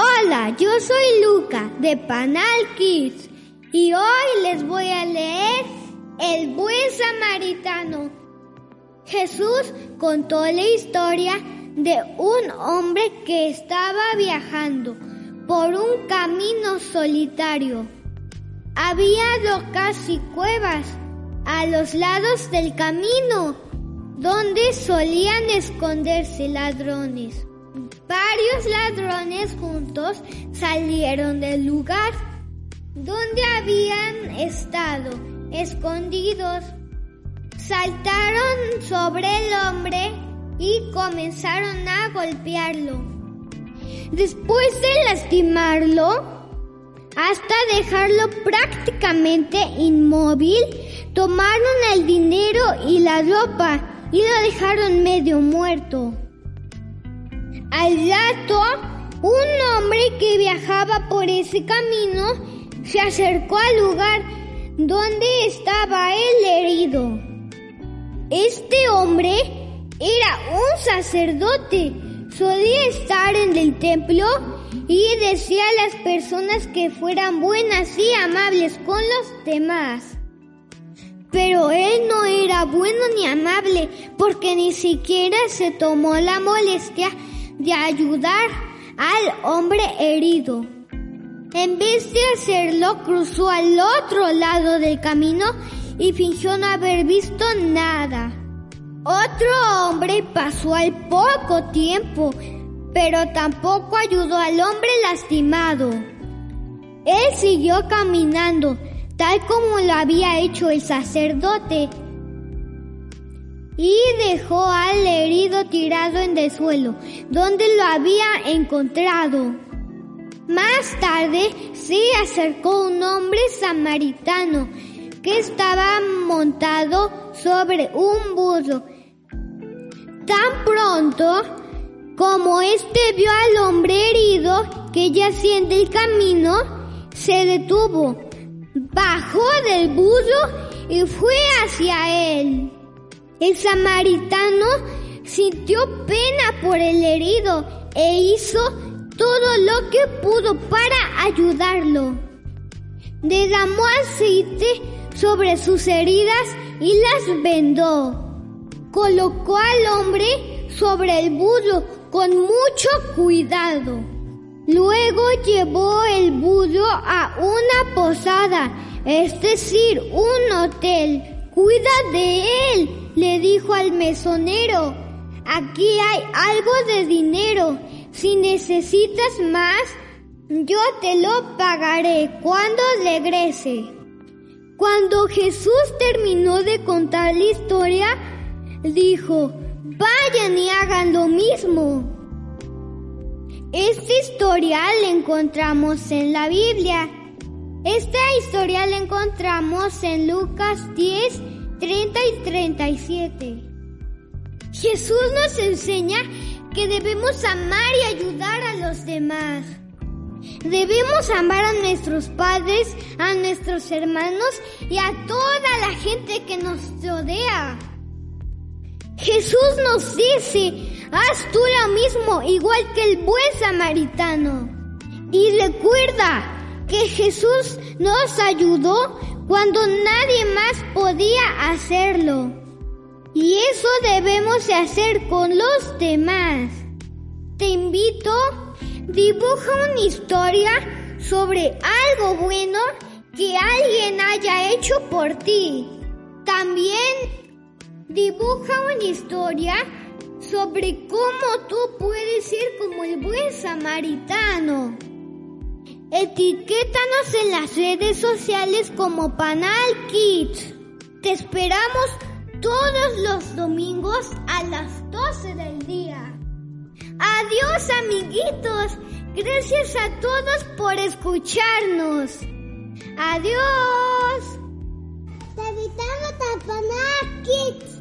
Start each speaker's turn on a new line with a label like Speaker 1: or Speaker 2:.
Speaker 1: Hola, yo soy Luca de Panal Kids y hoy les voy a leer El buen samaritano. Jesús contó la historia de un hombre que estaba viajando por un camino solitario. Había rocas y cuevas a los lados del camino donde solían esconderse ladrones. Varios ladrones juntos salieron del lugar donde habían estado escondidos. Saltaron sobre el hombre y comenzaron a golpearlo. Después de lastimarlo, hasta dejarlo prácticamente inmóvil, tomaron el dinero y la ropa y lo dejaron medio muerto. Al rato, un hombre que viajaba por ese camino se acercó al lugar donde estaba el herido. Este hombre era un sacerdote, solía estar en el templo y decía a las personas que fueran buenas y amables con los demás. Pero él no era bueno ni amable porque ni siquiera se tomó la molestia de ayudar al hombre herido. En vez de hacerlo, cruzó al otro lado del camino y fingió no haber visto nada. Otro hombre pasó al poco tiempo, pero tampoco ayudó al hombre lastimado. Él siguió caminando, tal como lo había hecho el sacerdote, y dejó al herido tirado en el suelo, donde lo había encontrado. Más tarde se acercó un hombre samaritano que estaba montado sobre un burro. Tan pronto como éste vio al hombre herido que yacía en el camino, se detuvo, bajó del burro y fue hacia él. El samaritano sintió pena por el herido e hizo todo lo que pudo para ayudarlo. Derramó aceite sobre sus heridas y las vendó. Colocó al hombre sobre el burro con mucho cuidado. Luego llevó el burro a una posada, es decir, un hotel. Cuida de él, le dijo al mesonero. Aquí hay algo de dinero. Si necesitas más, yo te lo pagaré cuando regrese. Cuando Jesús terminó de contar la historia, dijo, vayan y hagan lo mismo. Esta historia la encontramos en la Biblia. Esta historia la encontramos en Lucas 10, 30 y 37. Jesús nos enseña que debemos amar y ayudar a los demás. Debemos amar a nuestros padres, a nuestros hermanos y a toda la gente que nos rodea. Jesús nos dice, haz tú lo mismo igual que el buen samaritano. Y recuerda que Jesús nos ayudó cuando nadie más podía hacerlo. Y eso debemos hacer con los demás. Te invito, dibuja una historia sobre algo bueno que alguien haya hecho por ti. También dibuja una historia sobre cómo tú puedes ser como el buen samaritano. Etiquétanos en las redes sociales como Panal Kids. Te esperamos todos los domingos a las 12 del día. Adiós amiguitos. Gracias a todos por escucharnos. Adiós. Te invitamos a Panal Kids.